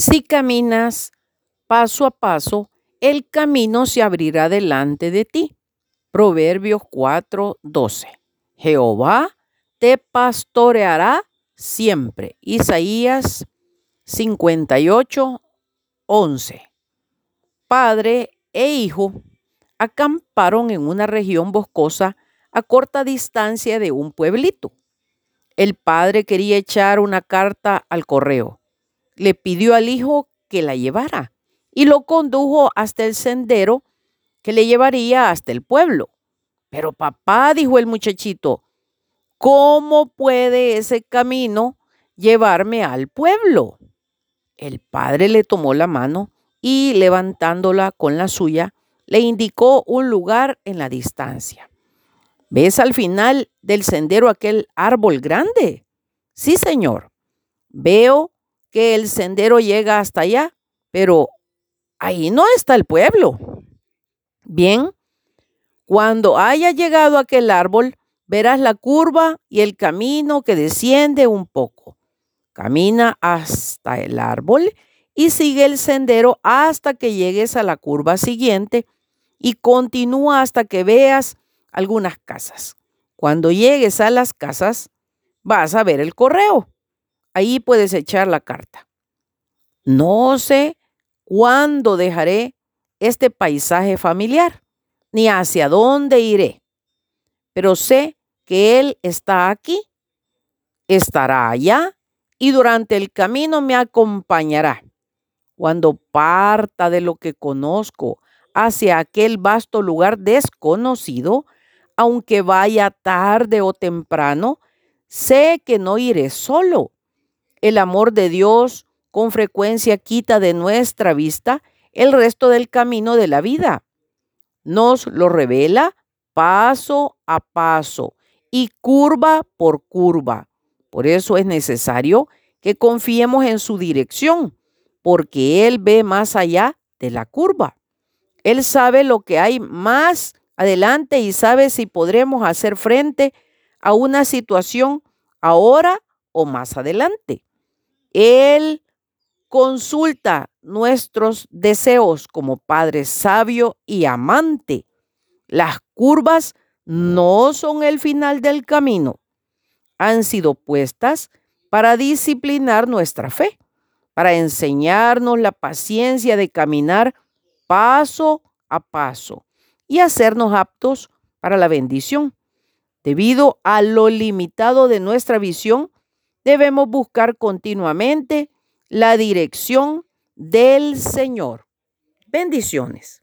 Si caminas paso a paso, el camino se abrirá delante de ti. Proverbios 4:12. Jehová te pastoreará siempre. Isaías 58:11. Padre e hijo acamparon en una región boscosa a corta distancia de un pueblito. El padre quería echar una carta al correo. Le pidió al hijo que la llevara y lo condujo hasta el sendero que le llevaría hasta el pueblo. Pero papá, dijo el muchachito, ¿cómo puede ese camino llevarme al pueblo? El padre le tomó la mano y levantándola con la suya, le indicó un lugar en la distancia. ¿Ves al final del sendero aquel árbol grande? Sí, señor. Veo que el sendero llega hasta allá, pero ahí no está el pueblo. Bien, cuando haya llegado aquel árbol, verás la curva y el camino que desciende un poco. Camina hasta el árbol y sigue el sendero hasta que llegues a la curva siguiente y continúa hasta que veas algunas casas. Cuando llegues a las casas, vas a ver el correo. Ahí puedes echar la carta. No sé cuándo dejaré este paisaje familiar, ni hacia dónde iré, pero sé que Él está aquí, estará allá y durante el camino me acompañará. Cuando parta de lo que conozco hacia aquel vasto lugar desconocido, aunque vaya tarde o temprano, sé que no iré solo. El amor de Dios con frecuencia quita de nuestra vista el resto del camino de la vida. Nos lo revela paso a paso y curva por curva. Por eso es necesario que confiemos en su dirección, porque Él ve más allá de la curva. Él sabe lo que hay más adelante y sabe si podremos hacer frente a una situación ahora o más adelante. Él consulta nuestros deseos como Padre sabio y amante. Las curvas no son el final del camino. Han sido puestas para disciplinar nuestra fe, para enseñarnos la paciencia de caminar paso a paso y hacernos aptos para la bendición. Debido a lo limitado de nuestra visión, debemos buscar continuamente la dirección del Señor. Bendiciones.